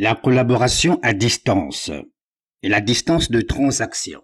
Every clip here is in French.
la collaboration à distance et la distance de transaction.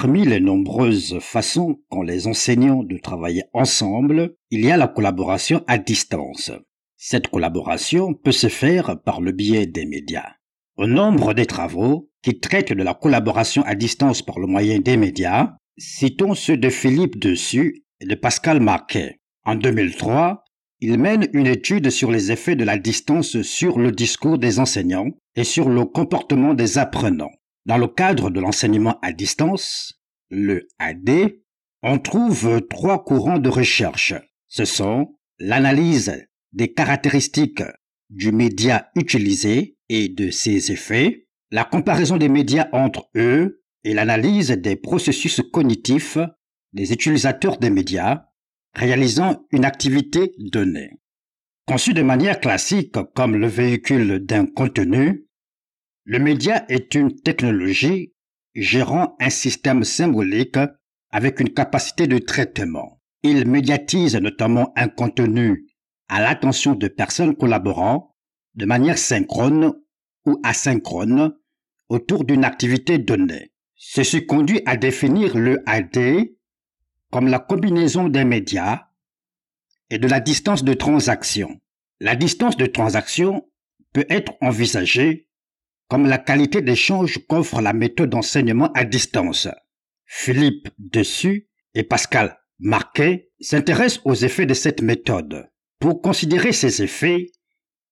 Parmi les nombreuses façons qu'ont les enseignants de travailler ensemble, il y a la collaboration à distance. Cette collaboration peut se faire par le biais des médias. Au nombre des travaux qui traitent de la collaboration à distance par le moyen des médias, citons ceux de Philippe Dessus et de Pascal Marquet. En 2003, ils mènent une étude sur les effets de la distance sur le discours des enseignants et sur le comportement des apprenants. Dans le cadre de l'enseignement à distance, le AD, on trouve trois courants de recherche. Ce sont l'analyse des caractéristiques du média utilisé et de ses effets, la comparaison des médias entre eux et l'analyse des processus cognitifs des utilisateurs des médias réalisant une activité donnée. Conçu de manière classique comme le véhicule d'un contenu, le média est une technologie gérant un système symbolique avec une capacité de traitement. Il médiatise notamment un contenu à l'attention de personnes collaborant de manière synchrone ou asynchrone autour d'une activité donnée. Ceci conduit à définir le AD comme la combinaison des médias et de la distance de transaction. La distance de transaction peut être envisagée comme la qualité d'échange qu'offre la méthode d'enseignement à distance. Philippe Dessus et Pascal Marquet s'intéressent aux effets de cette méthode. Pour considérer ces effets,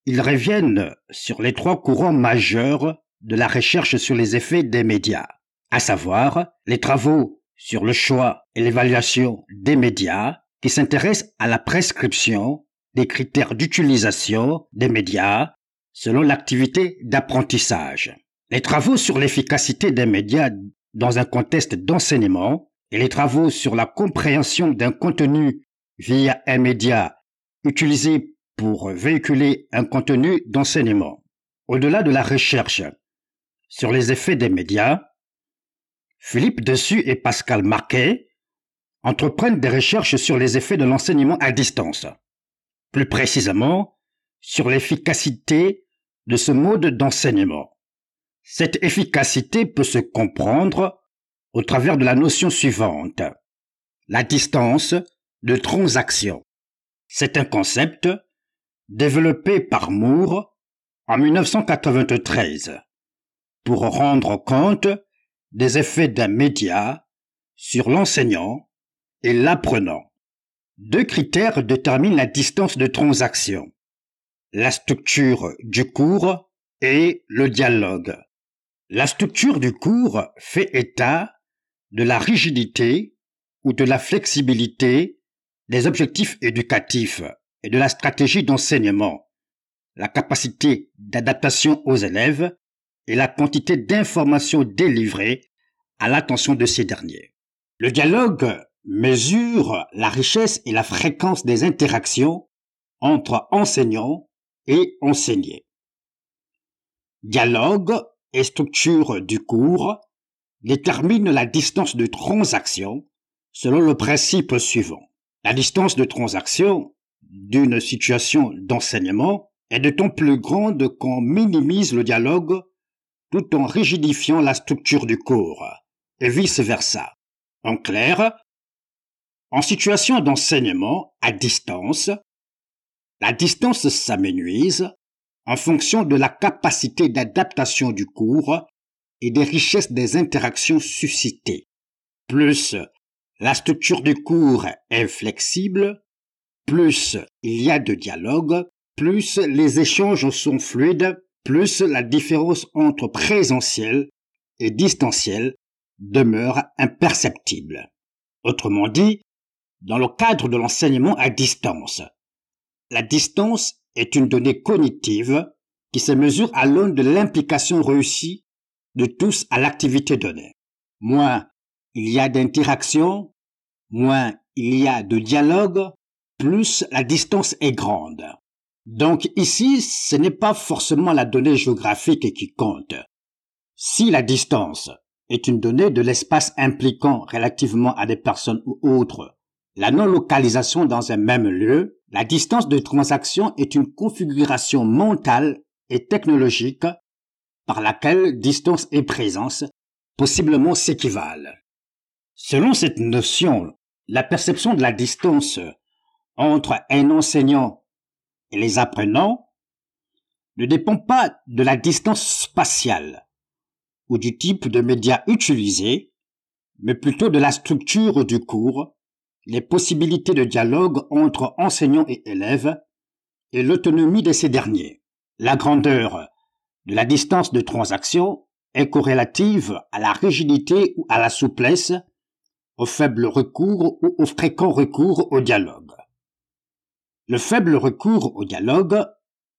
ils reviennent sur les trois courants majeurs de la recherche sur les effets des médias, à savoir les travaux sur le choix et l'évaluation des médias qui s'intéressent à la prescription des critères d'utilisation des médias selon l'activité d'apprentissage. Les travaux sur l'efficacité des médias dans un contexte d'enseignement et les travaux sur la compréhension d'un contenu via un média utilisé pour véhiculer un contenu d'enseignement. Au-delà de la recherche sur les effets des médias, Philippe Dessus et Pascal Marquet entreprennent des recherches sur les effets de l'enseignement à distance. Plus précisément, sur l'efficacité de ce mode d'enseignement. Cette efficacité peut se comprendre au travers de la notion suivante. La distance de transaction. C'est un concept développé par Moore en 1993 pour rendre compte des effets d'un média sur l'enseignant et l'apprenant. Deux critères déterminent la distance de transaction la structure du cours et le dialogue. La structure du cours fait état de la rigidité ou de la flexibilité des objectifs éducatifs et de la stratégie d'enseignement, la capacité d'adaptation aux élèves et la quantité d'informations délivrées à l'attention de ces derniers. Le dialogue mesure la richesse et la fréquence des interactions entre enseignants et enseignés. Dialogue et structure du cours déterminent la distance de transaction selon le principe suivant. La distance de transaction d'une situation d'enseignement est d'autant plus grande qu'on minimise le dialogue tout en rigidifiant la structure du cours, et vice-versa. En clair, en situation d'enseignement à distance, la distance s'amenuise en fonction de la capacité d'adaptation du cours et des richesses des interactions suscitées. Plus la structure du cours est flexible, plus il y a de dialogue, plus les échanges sont fluides, plus la différence entre présentiel et distanciel demeure imperceptible. Autrement dit, dans le cadre de l'enseignement à distance, la distance est une donnée cognitive qui se mesure à l'aune de l'implication réussie de tous à l'activité donnée. Moins il y a d'interaction, moins il y a de dialogue, plus la distance est grande. Donc ici, ce n'est pas forcément la donnée géographique qui compte. Si la distance est une donnée de l'espace impliquant relativement à des personnes ou autres la non-localisation dans un même lieu, la distance de transaction est une configuration mentale et technologique par laquelle distance et présence possiblement s'équivalent. Selon cette notion, la perception de la distance entre un enseignant et les apprenants ne dépend pas de la distance spatiale ou du type de média utilisé, mais plutôt de la structure du cours, les possibilités de dialogue entre enseignants et élèves et l'autonomie de ces derniers. La grandeur de la distance de transaction est corrélative à la rigidité ou à la souplesse, au faible recours ou au fréquent recours au dialogue. Le faible recours au dialogue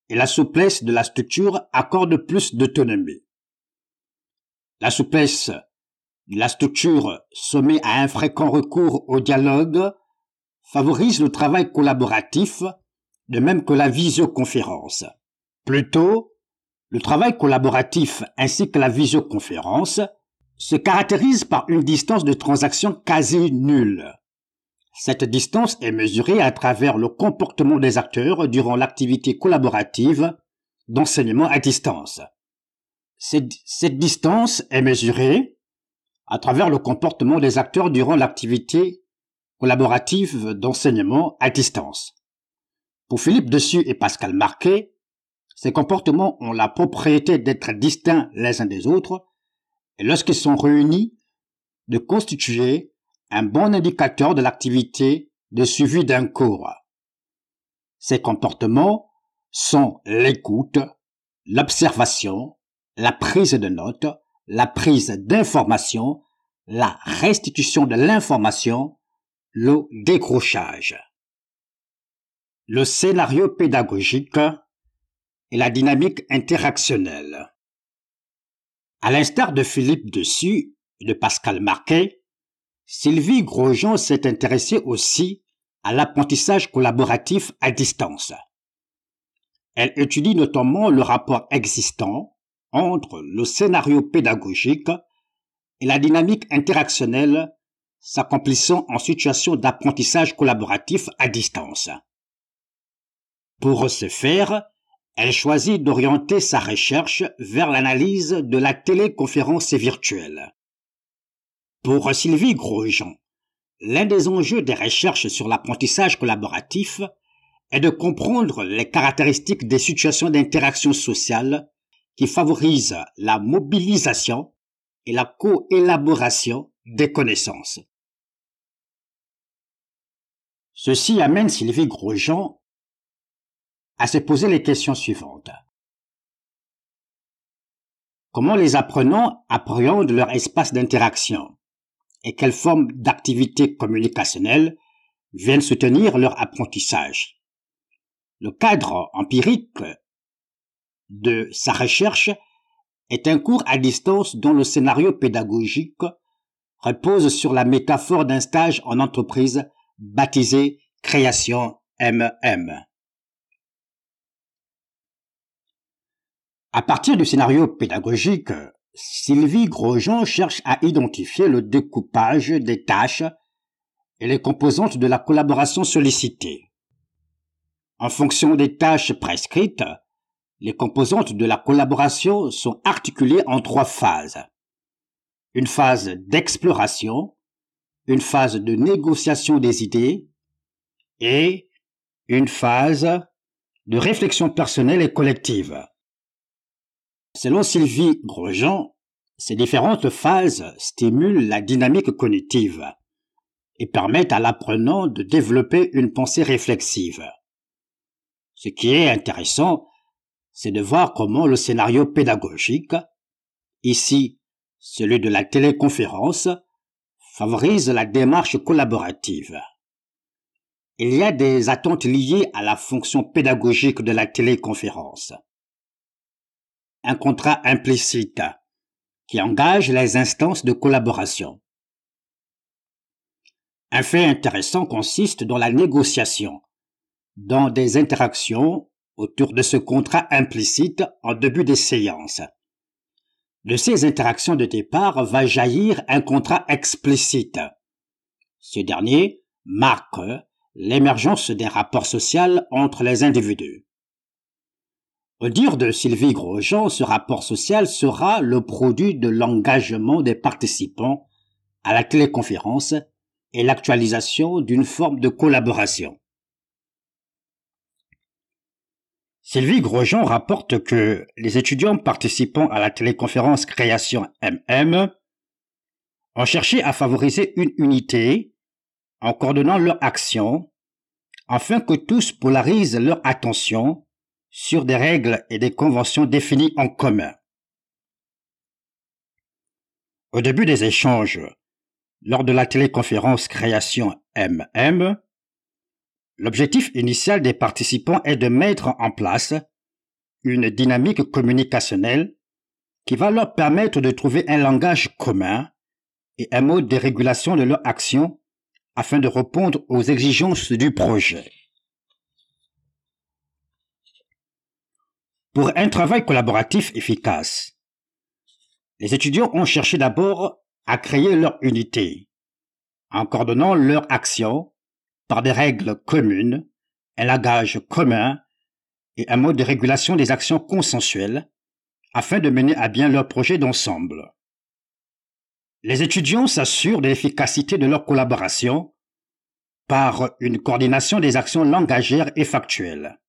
et la souplesse de la structure accordent plus d'autonomie. La souplesse la structure sommée à un fréquent recours au dialogue favorise le travail collaboratif, de même que la visioconférence. Plutôt, le travail collaboratif ainsi que la visioconférence se caractérisent par une distance de transaction quasi nulle. Cette distance est mesurée à travers le comportement des acteurs durant l'activité collaborative d'enseignement à distance. Cette, cette, distance est mesurée à travers le comportement des acteurs durant l'activité collaborative d'enseignement à distance. Pour Philippe Dessus et Pascal Marquet, ces comportements ont la propriété d'être distincts les uns des autres et lorsqu'ils sont réunis, de constituer un bon indicateur de l'activité de suivi d'un cours. Ces comportements sont l'écoute, l'observation, la prise de notes, la prise d'information, la restitution de l'information, le décrochage. Le scénario pédagogique et la dynamique interactionnelle. À l'instar de Philippe Dessus et de Pascal Marquet, Sylvie Grosjean s'est intéressée aussi à l'apprentissage collaboratif à distance. Elle étudie notamment le rapport existant entre le scénario pédagogique et la dynamique interactionnelle s'accomplissant en situation d'apprentissage collaboratif à distance. Pour ce faire, elle choisit d'orienter sa recherche vers l'analyse de la téléconférence virtuelle. Pour Sylvie Grosjean, l'un des enjeux des recherches sur l'apprentissage collaboratif est de comprendre les caractéristiques des situations d'interaction sociale qui favorisent la mobilisation et la coélaboration des connaissances. Ceci amène Sylvie Grosjean à se poser les questions suivantes. Comment les apprenants appréhendent leur espace d'interaction et quelles formes d'activités communicationnelles viennent soutenir leur apprentissage? Le cadre empirique de sa recherche est un cours à distance dont le scénario pédagogique repose sur la métaphore d'un stage en entreprise baptisé Création MM. À partir du scénario pédagogique, Sylvie Grosjean cherche à identifier le découpage des tâches et les composantes de la collaboration sollicitée. En fonction des tâches prescrites, les composantes de la collaboration sont articulées en trois phases. Une phase d'exploration, une phase de négociation des idées et une phase de réflexion personnelle et collective. Selon Sylvie Grosjean, ces différentes phases stimulent la dynamique cognitive et permettent à l'apprenant de développer une pensée réflexive. Ce qui est intéressant, c'est de voir comment le scénario pédagogique, ici celui de la téléconférence, favorise la démarche collaborative. Il y a des attentes liées à la fonction pédagogique de la téléconférence. Un contrat implicite qui engage les instances de collaboration. Un fait intéressant consiste dans la négociation, dans des interactions autour de ce contrat implicite en début des séances. De ces interactions de départ va jaillir un contrat explicite. Ce dernier marque l'émergence des rapports sociaux entre les individus. Au dire de Sylvie Grosjean, ce rapport social sera le produit de l'engagement des participants à la téléconférence et l'actualisation d'une forme de collaboration. Sylvie Grosjean rapporte que les étudiants participant à la téléconférence Création MM ont cherché à favoriser une unité en coordonnant leur action afin que tous polarisent leur attention sur des règles et des conventions définies en commun. Au début des échanges, lors de la téléconférence Création MM, L'objectif initial des participants est de mettre en place une dynamique communicationnelle qui va leur permettre de trouver un langage commun et un mode de régulation de leur action afin de répondre aux exigences du projet. Pour un travail collaboratif efficace, les étudiants ont cherché d'abord à créer leur unité, en coordonnant leur action par des règles communes, un langage commun et un mode de régulation des actions consensuelles afin de mener à bien leur projet d'ensemble. Les étudiants s'assurent de l'efficacité de leur collaboration par une coordination des actions langagères et factuelles.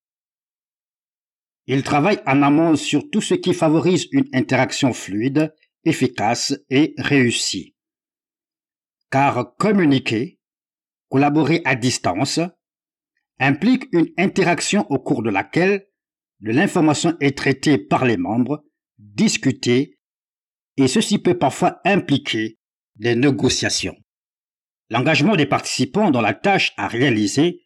Ils travaillent en amont sur tout ce qui favorise une interaction fluide, efficace et réussie. Car communiquer, collaborer à distance implique une interaction au cours de laquelle de l'information est traitée par les membres, discutée, et ceci peut parfois impliquer des négociations. L'engagement des participants dans la tâche à réaliser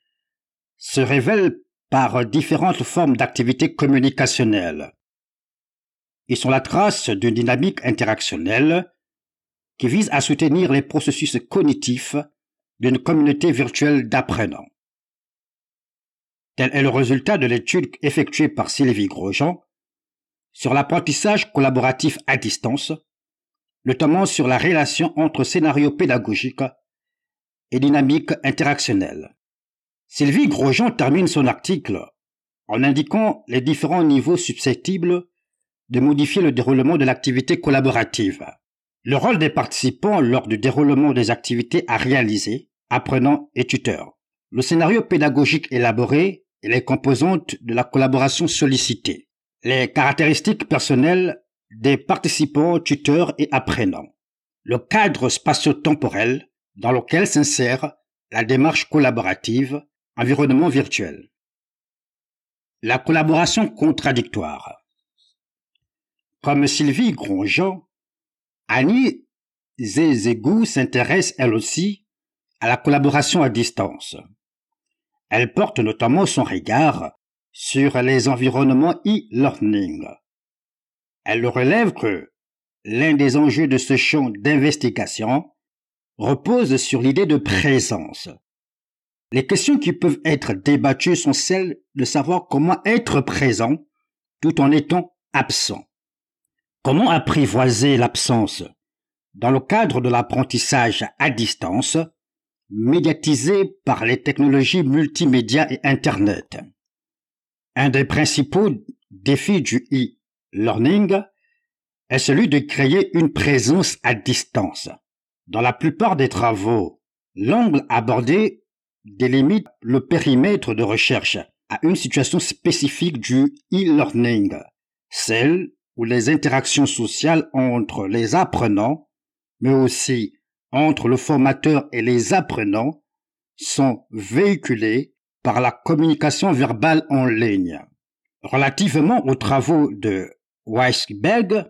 se révèle par différentes formes d'activités communicationnelles. Ils sont la trace d'une dynamique interactionnelle qui vise à soutenir les processus cognitifs d'une communauté virtuelle d'apprenants. Tel est le résultat de l'étude effectuée par Sylvie Grosjean sur l'apprentissage collaboratif à distance, notamment sur la relation entre scénario pédagogique et dynamique interactionnelle. Sylvie Grosjean termine son article en indiquant les différents niveaux susceptibles de modifier le déroulement de l'activité collaborative. Le rôle des participants lors du déroulement des activités à réaliser apprenants et tuteurs. Le scénario pédagogique élaboré et les composantes de la collaboration sollicitée. Les caractéristiques personnelles des participants, tuteurs et apprenants. Le cadre spatio-temporel dans lequel s'insère la démarche collaborative, environnement virtuel. La collaboration contradictoire. Comme Sylvie Grosjean, Annie Zezegou s'intéresse elle aussi à la collaboration à distance. Elle porte notamment son regard sur les environnements e-learning. Elle relève que l'un des enjeux de ce champ d'investigation repose sur l'idée de présence. Les questions qui peuvent être débattues sont celles de savoir comment être présent tout en étant absent. Comment apprivoiser l'absence? Dans le cadre de l'apprentissage à distance, médiatisé par les technologies multimédia et Internet. Un des principaux défis du e-learning est celui de créer une présence à distance. Dans la plupart des travaux, l'angle abordé délimite le périmètre de recherche à une situation spécifique du e-learning, celle où les interactions sociales entre les apprenants, mais aussi entre le formateur et les apprenants, sont véhiculées par la communication verbale en ligne. Relativement aux travaux de Weisberg,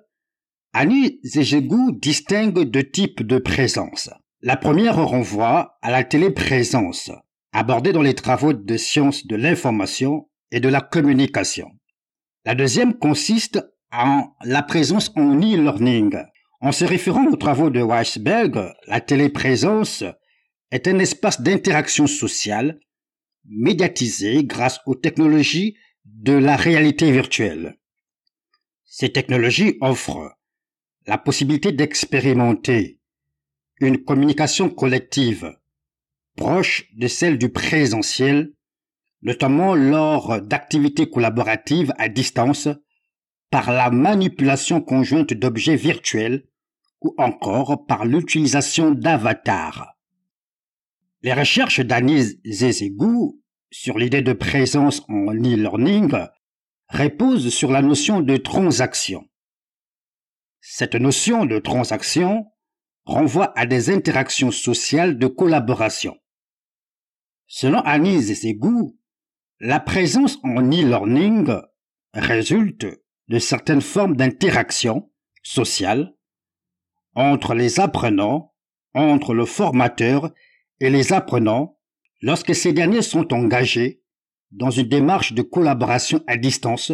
Annie Zejegou distingue deux types de présence. La première renvoie à la téléprésence, abordée dans les travaux de sciences de l'information et de la communication. La deuxième consiste en la présence en e-learning. En se référant aux travaux de Weisberg, la téléprésence est un espace d'interaction sociale médiatisé grâce aux technologies de la réalité virtuelle. Ces technologies offrent la possibilité d'expérimenter une communication collective proche de celle du présentiel, notamment lors d'activités collaboratives à distance par la manipulation conjointe d'objets virtuels ou encore par l'utilisation d'avatars. Les recherches d'Anis Zezegou sur l'idée de présence en e-learning reposent sur la notion de transaction. Cette notion de transaction renvoie à des interactions sociales de collaboration. Selon Anis Zezegou, la présence en e-learning résulte de certaines formes d'interaction sociale entre les apprenants, entre le formateur et les apprenants lorsque ces derniers sont engagés dans une démarche de collaboration à distance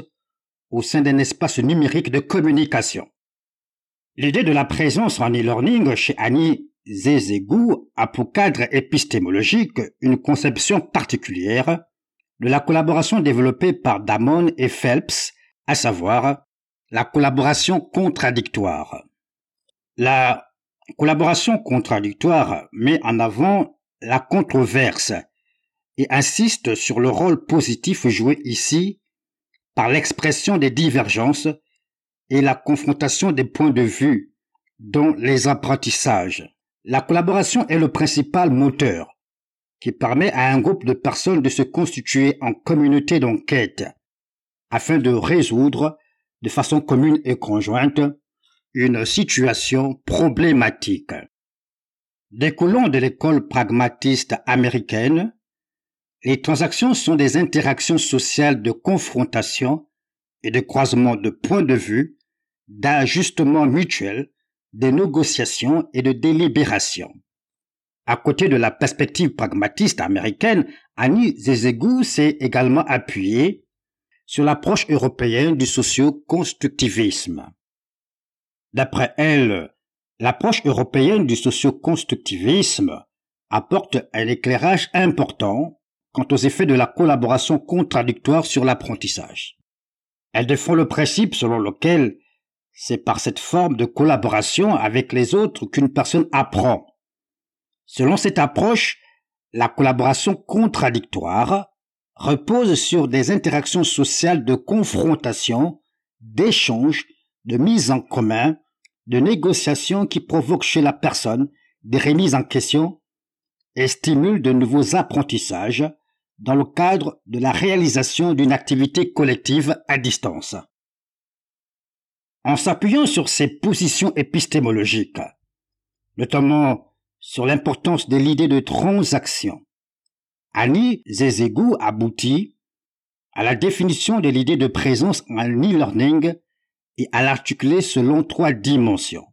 au sein d'un espace numérique de communication. L'idée de la présence en e-learning chez Annie Zezegou a pour cadre épistémologique une conception particulière de la collaboration développée par Damon et Phelps, à savoir la collaboration contradictoire. La collaboration contradictoire met en avant la controverse et insiste sur le rôle positif joué ici par l'expression des divergences et la confrontation des points de vue dans les apprentissages. La collaboration est le principal moteur qui permet à un groupe de personnes de se constituer en communauté d'enquête afin de résoudre de façon commune et conjointe une situation problématique. Découlant de l'école pragmatiste américaine, les transactions sont des interactions sociales de confrontation et de croisement de points de vue d'ajustement mutuel, de négociation et de délibération. À côté de la perspective pragmatiste américaine, Annie Zezegou s'est également appuyée sur l'approche européenne du socio-constructivisme. D'après elle, l'approche européenne du socio-constructivisme apporte un éclairage important quant aux effets de la collaboration contradictoire sur l'apprentissage. Elle défend le principe selon lequel c'est par cette forme de collaboration avec les autres qu'une personne apprend. Selon cette approche, la collaboration contradictoire repose sur des interactions sociales de confrontation, d'échange, de mise en commun, de négociation qui provoquent chez la personne des remises en question et stimulent de nouveaux apprentissages dans le cadre de la réalisation d'une activité collective à distance. En s'appuyant sur ces positions épistémologiques, notamment sur l'importance de l'idée de transaction, Annie Zezegou aboutit à la définition de l'idée de présence en e-learning et à l'articuler selon trois dimensions.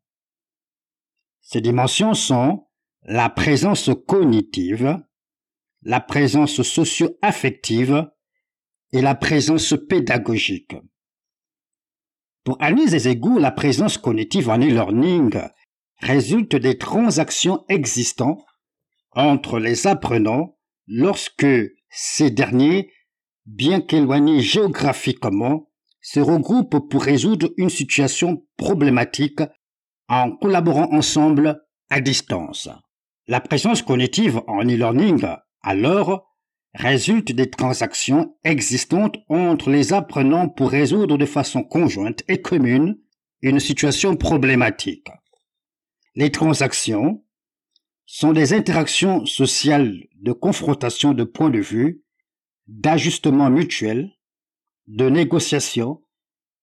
Ces dimensions sont la présence cognitive, la présence socio-affective et la présence pédagogique. Pour Annie Zezegou, la présence cognitive en e-learning résulte des transactions existantes entre les apprenants lorsque ces derniers, bien qu'éloignés géographiquement, se regroupent pour résoudre une situation problématique en collaborant ensemble à distance. La présence cognitive en e-learning, alors, résulte des transactions existantes entre les apprenants pour résoudre de façon conjointe et commune une situation problématique. Les transactions sont des interactions sociales de confrontation de points de vue, d'ajustement mutuel, de négociation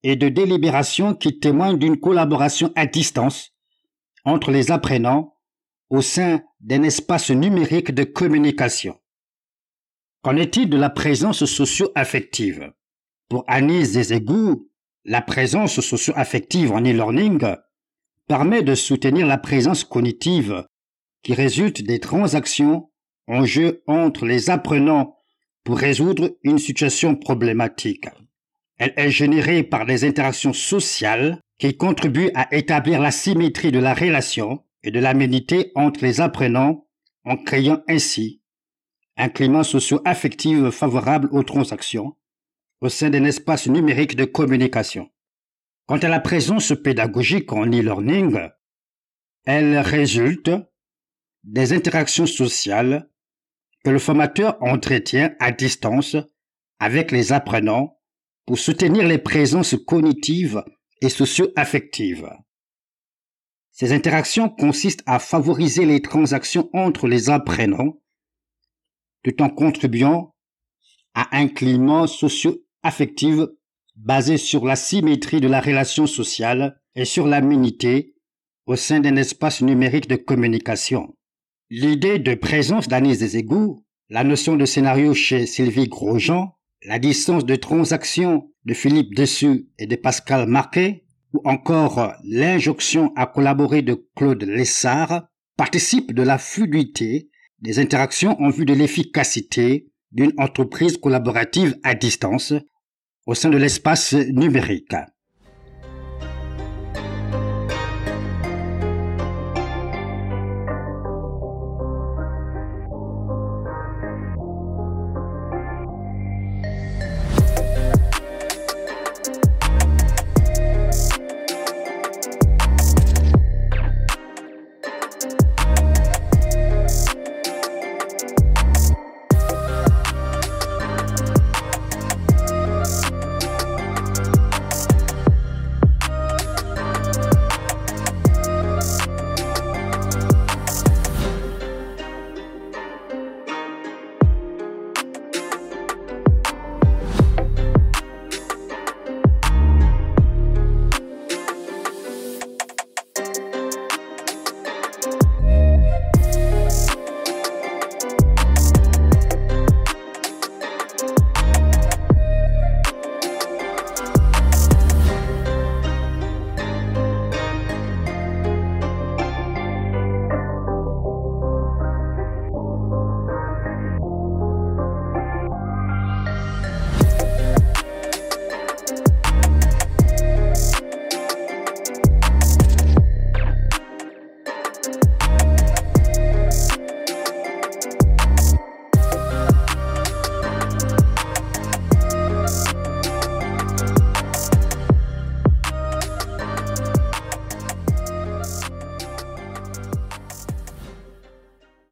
et de délibération qui témoignent d'une collaboration à distance entre les apprenants au sein d'un espace numérique de communication. Qu'en est-il de la présence socio-affective? Pour Anis Zezegou, la présence socio-affective en e-learning permet de soutenir la présence cognitive qui résulte des transactions en jeu entre les apprenants pour résoudre une situation problématique. Elle est générée par des interactions sociales qui contribuent à établir la symétrie de la relation et de l'aménité entre les apprenants en créant ainsi un climat socio-affectif favorable aux transactions au sein d'un espace numérique de communication. Quant à la présence pédagogique en e-learning, elle résulte des interactions sociales que le formateur entretient à distance avec les apprenants pour soutenir les présences cognitives et socio-affectives. Ces interactions consistent à favoriser les transactions entre les apprenants tout en contribuant à un climat socio-affectif basé sur la symétrie de la relation sociale et sur l'aménité au sein d'un espace numérique de communication. L'idée de présence d'Anis des égouts, la notion de scénario chez Sylvie Grosjean, la distance de transaction de Philippe Dessus et de Pascal Marquet, ou encore l'injonction à collaborer de Claude Lessard, participent de la fluidité des interactions en vue de l'efficacité d'une entreprise collaborative à distance au sein de l'espace numérique.